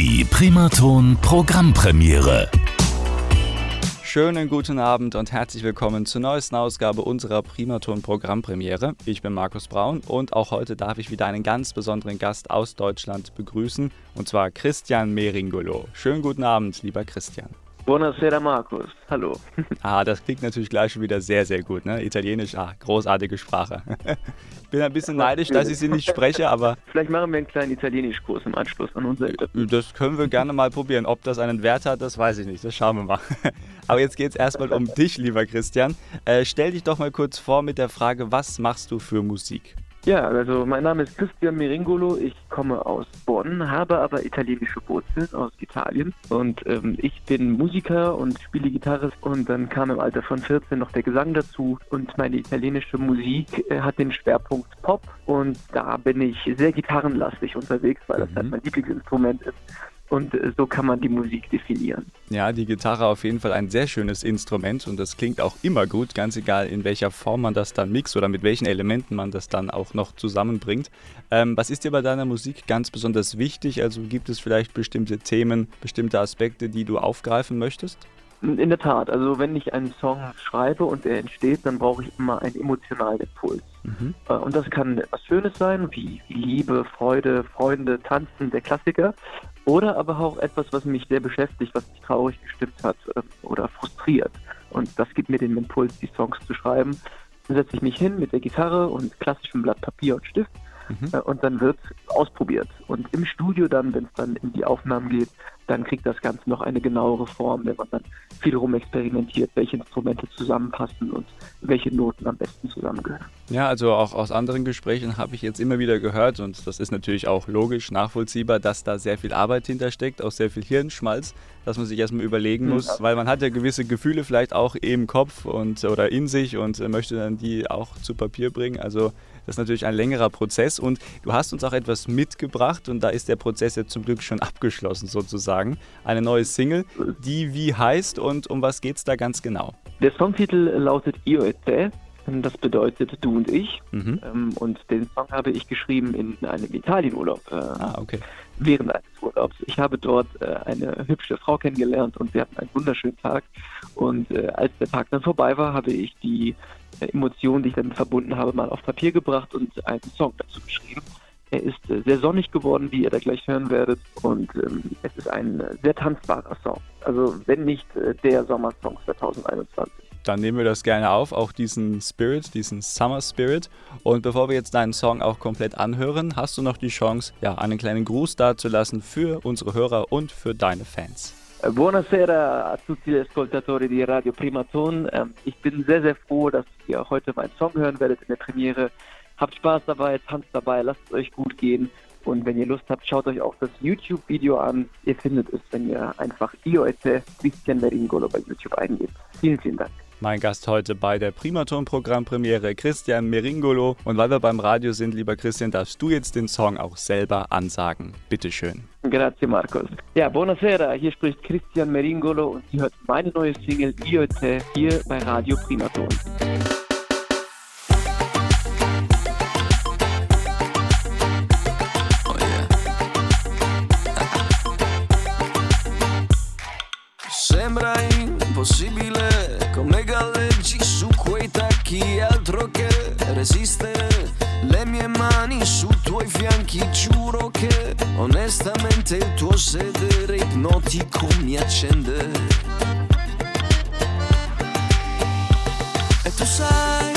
Die Primaton Programmpremiere. Schönen guten Abend und herzlich willkommen zur neuesten Ausgabe unserer Primaton Programmpremiere. Ich bin Markus Braun und auch heute darf ich wieder einen ganz besonderen Gast aus Deutschland begrüßen und zwar Christian Meringolo. Schönen guten Abend, lieber Christian. Buonasera Markus, hallo. Ah, das klingt natürlich gleich schon wieder sehr, sehr gut, ne? Italienisch, ah, großartige Sprache. Ich bin ein bisschen neidisch, dass ich sie nicht spreche, aber... Vielleicht machen wir einen kleinen Italienischkurs im Anschluss an unser Interview. Das können wir gerne mal probieren. Ob das einen Wert hat, das weiß ich nicht. Das schauen wir mal. Aber jetzt geht es erstmal um dich, lieber Christian. Äh, stell dich doch mal kurz vor mit der Frage, was machst du für Musik? Ja, also mein Name ist Christian Meringolo, ich komme aus Bonn, habe aber italienische Wurzeln aus Italien. Und ähm, ich bin Musiker und spiele Gitarre und dann kam im Alter von 14 noch der Gesang dazu. Und meine italienische Musik äh, hat den Schwerpunkt Pop. Und da bin ich sehr gitarrenlastig unterwegs, weil das halt mhm. mein Lieblingsinstrument ist und äh, so kann man die Musik definieren. Ja, die Gitarre auf jeden Fall ein sehr schönes Instrument und das klingt auch immer gut, ganz egal in welcher Form man das dann mixt oder mit welchen Elementen man das dann auch noch zusammenbringt. Ähm, was ist dir bei deiner Musik ganz besonders wichtig? Also gibt es vielleicht bestimmte Themen, bestimmte Aspekte, die du aufgreifen möchtest? In der Tat, also wenn ich einen Song schreibe und er entsteht, dann brauche ich immer einen emotionalen Impuls. Mhm. Äh, und das kann etwas Schönes sein, wie Liebe, Freude, Freunde, Tanzen, der Klassiker. Oder aber auch etwas, was mich sehr beschäftigt, was mich traurig gestimmt hat äh, oder frustriert. Und das gibt mir den Impuls, die Songs zu schreiben. Dann setze ich mich hin mit der Gitarre und klassischem Blatt Papier und Stift mhm. Äh, und dann wird ausprobiert. Und im Studio dann, wenn es dann in die Aufnahmen geht, dann kriegt das Ganze noch eine genauere Form, wenn man dann viel rum experimentiert, welche Instrumente zusammenpassen und welche Noten am besten zusammengehören. Ja, also auch aus anderen Gesprächen habe ich jetzt immer wieder gehört und das ist natürlich auch logisch, nachvollziehbar, dass da sehr viel Arbeit hintersteckt, auch sehr viel Hirnschmalz, dass man sich erstmal überlegen muss, ja. weil man hat ja gewisse Gefühle vielleicht auch im Kopf und oder in sich und möchte dann die auch zu Papier bringen. Also das ist natürlich ein längerer Prozess und du hast uns auch etwas mitgebracht und da ist der Prozess jetzt zum Glück schon abgeschlossen sozusagen. Eine neue Single, die wie heißt und um was geht es da ganz genau? Der Songtitel lautet Io e te. Das bedeutet du und ich. Mhm. Ähm, und den Song habe ich geschrieben in einem Italienurlaub. Äh, ah, okay. Während eines Urlaubs. Ich habe dort äh, eine hübsche Frau kennengelernt und wir hatten einen wunderschönen Tag. Und äh, als der Tag dann vorbei war, habe ich die Emotionen, die ich damit verbunden habe, mal auf Papier gebracht und einen Song dazu geschrieben. Er ist sehr sonnig geworden, wie ihr da gleich hören werdet. Und ähm, es ist ein sehr tanzbarer Song. Also wenn nicht äh, der Sommersong 2021. Dann nehmen wir das gerne auf, auch diesen Spirit, diesen Summer Spirit. Und bevor wir jetzt deinen Song auch komplett anhören, hast du noch die Chance, ja, einen kleinen Gruß dazulassen für unsere Hörer und für deine Fans. Äh, buonasera a tutti gli ascoltatori di Radio Primaton. Ähm, ich bin sehr, sehr froh, dass ihr heute meinen Song hören werdet in der Premiere. Habt Spaß dabei, tanzt dabei, lasst es euch gut gehen. Und wenn ihr Lust habt, schaut euch auch das YouTube-Video an. Ihr findet es, wenn ihr einfach IOS Christian Meringolo bei YouTube eingebt. Vielen, vielen Dank. Mein Gast heute bei der Primaton-Programmpremiere Christian Meringolo. Und weil wir beim Radio sind, lieber Christian, darfst du jetzt den Song auch selber ansagen. Bitteschön. Grazie Markus. Ja, buonasera, hier spricht Christian Meringolo und ihr hört meine neue Single Io Te hier bei Radio Primaton. Impossibile come galleggi su quei tacchi, altro che resistere. Le mie mani sui tuoi fianchi, giuro che onestamente il tuo sedere ipnotico mi accende. E tu sai